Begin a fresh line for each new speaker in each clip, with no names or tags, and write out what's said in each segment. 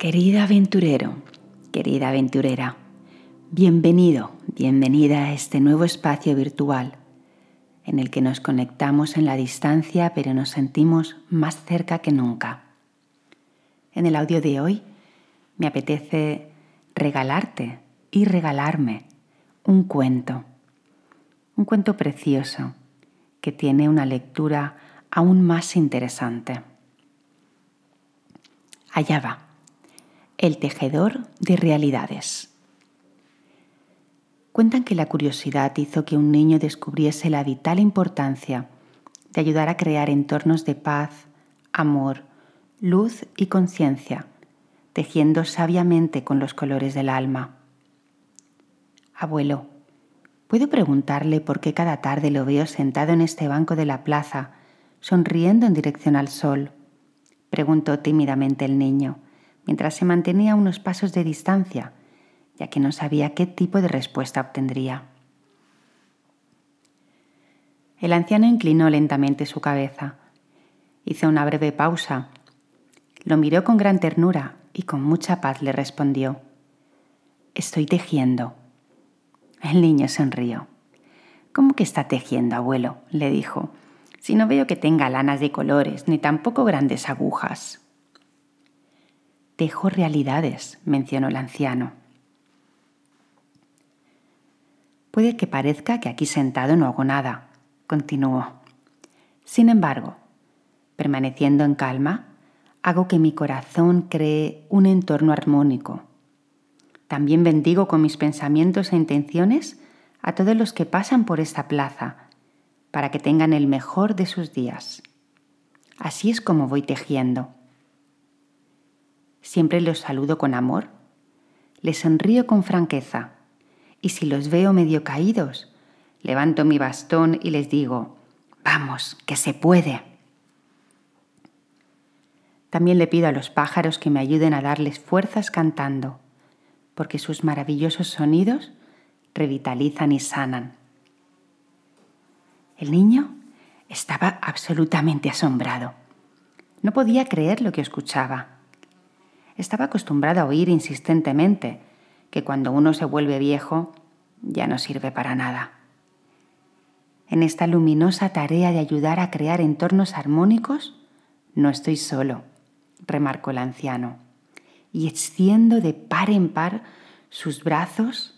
Querida aventurero, querida aventurera, bienvenido, bienvenida a este nuevo espacio virtual en el que nos conectamos en la distancia pero nos sentimos más cerca que nunca. En el audio de hoy me apetece regalarte y regalarme un cuento, un cuento precioso que tiene una lectura aún más interesante. Allá va. El tejedor de realidades. Cuentan que la curiosidad hizo que un niño descubriese la vital importancia de ayudar a crear entornos de paz, amor, luz y conciencia, tejiendo sabiamente con los colores del alma. Abuelo, ¿puedo preguntarle por qué cada tarde lo veo sentado en este banco de la plaza, sonriendo en dirección al sol? preguntó tímidamente el niño mientras se mantenía a unos pasos de distancia, ya que no sabía qué tipo de respuesta obtendría. El anciano inclinó lentamente su cabeza, hizo una breve pausa, lo miró con gran ternura y con mucha paz le respondió, Estoy tejiendo. El niño sonrió. ¿Cómo que está tejiendo, abuelo? le dijo, si no veo que tenga lanas de colores ni tampoco grandes agujas. Tejo realidades, mencionó el anciano. Puede que parezca que aquí sentado no hago nada, continuó. Sin embargo, permaneciendo en calma, hago que mi corazón cree un entorno armónico. También bendigo con mis pensamientos e intenciones a todos los que pasan por esta plaza, para que tengan el mejor de sus días. Así es como voy tejiendo Siempre los saludo con amor, les sonrío con franqueza y si los veo medio caídos, levanto mi bastón y les digo, vamos, que se puede. También le pido a los pájaros que me ayuden a darles fuerzas cantando, porque sus maravillosos sonidos revitalizan y sanan. El niño estaba absolutamente asombrado. No podía creer lo que escuchaba estaba acostumbrada a oír insistentemente que cuando uno se vuelve viejo ya no sirve para nada. En esta luminosa tarea de ayudar a crear entornos armónicos, no estoy solo, remarcó el anciano, y extiendo de par en par sus brazos,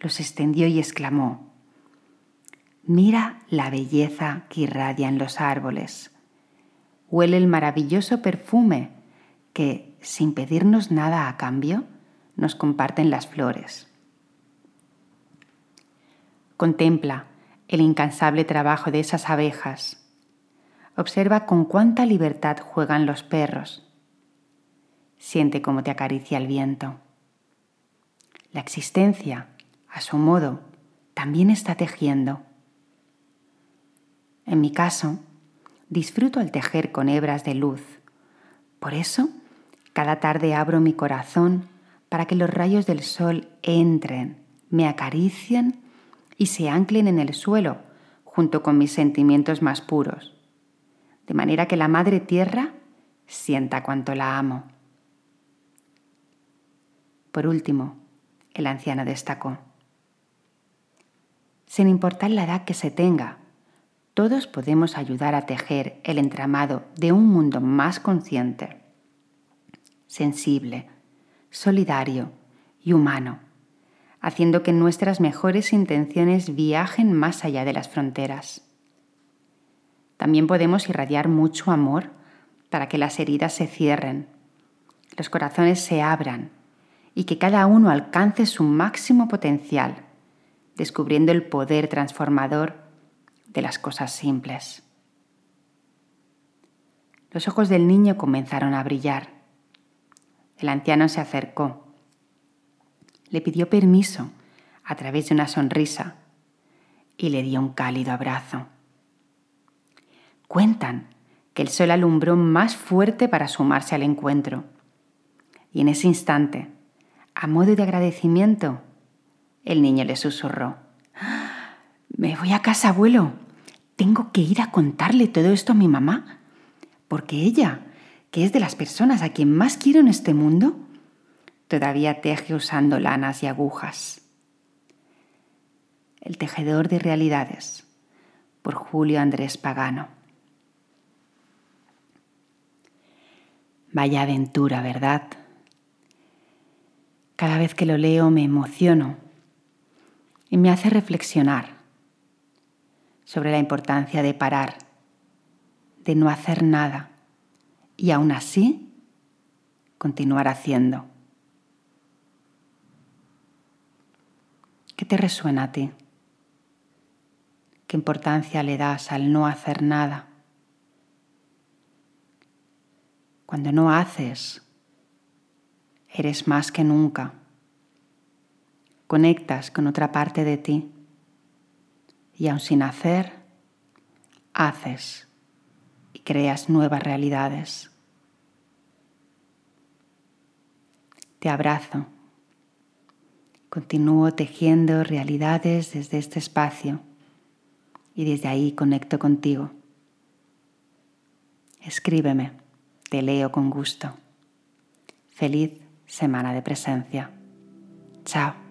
los extendió y exclamó, Mira la belleza que irradia en los árboles. Huele el maravilloso perfume que, sin pedirnos nada a cambio, nos comparten las flores. Contempla el incansable trabajo de esas abejas. Observa con cuánta libertad juegan los perros. Siente cómo te acaricia el viento. La existencia, a su modo, también está tejiendo. En mi caso, disfruto al tejer con hebras de luz. Por eso cada tarde abro mi corazón para que los rayos del sol entren, me acaricien y se anclen en el suelo junto con mis sentimientos más puros, de manera que la Madre Tierra sienta cuanto la amo. Por último, el anciano destacó, sin importar la edad que se tenga, todos podemos ayudar a tejer el entramado de un mundo más consciente sensible, solidario y humano, haciendo que nuestras mejores intenciones viajen más allá de las fronteras. También podemos irradiar mucho amor para que las heridas se cierren, los corazones se abran y que cada uno alcance su máximo potencial, descubriendo el poder transformador de las cosas simples. Los ojos del niño comenzaron a brillar el anciano se acercó. Le pidió permiso a través de una sonrisa y le dio un cálido abrazo. Cuentan que el sol alumbró más fuerte para sumarse al encuentro. Y en ese instante, a modo de agradecimiento, el niño le susurró, Me voy a casa, abuelo. Tengo que ir a contarle todo esto a mi mamá, porque ella que es de las personas a quien más quiero en este mundo, todavía teje usando lanas y agujas. El tejedor de realidades por Julio Andrés Pagano. Vaya aventura, ¿verdad? Cada vez que lo leo me emociono y me hace reflexionar sobre la importancia de parar, de no hacer nada y aún así continuar haciendo. ¿Qué te resuena a ti? ¿Qué importancia le das al no hacer nada? Cuando no haces, eres más que nunca. Conectas con otra parte de ti y aun sin hacer, haces y creas nuevas realidades. Te abrazo. Continúo tejiendo realidades desde este espacio y desde ahí conecto contigo. Escríbeme, te leo con gusto. Feliz semana de presencia. Chao.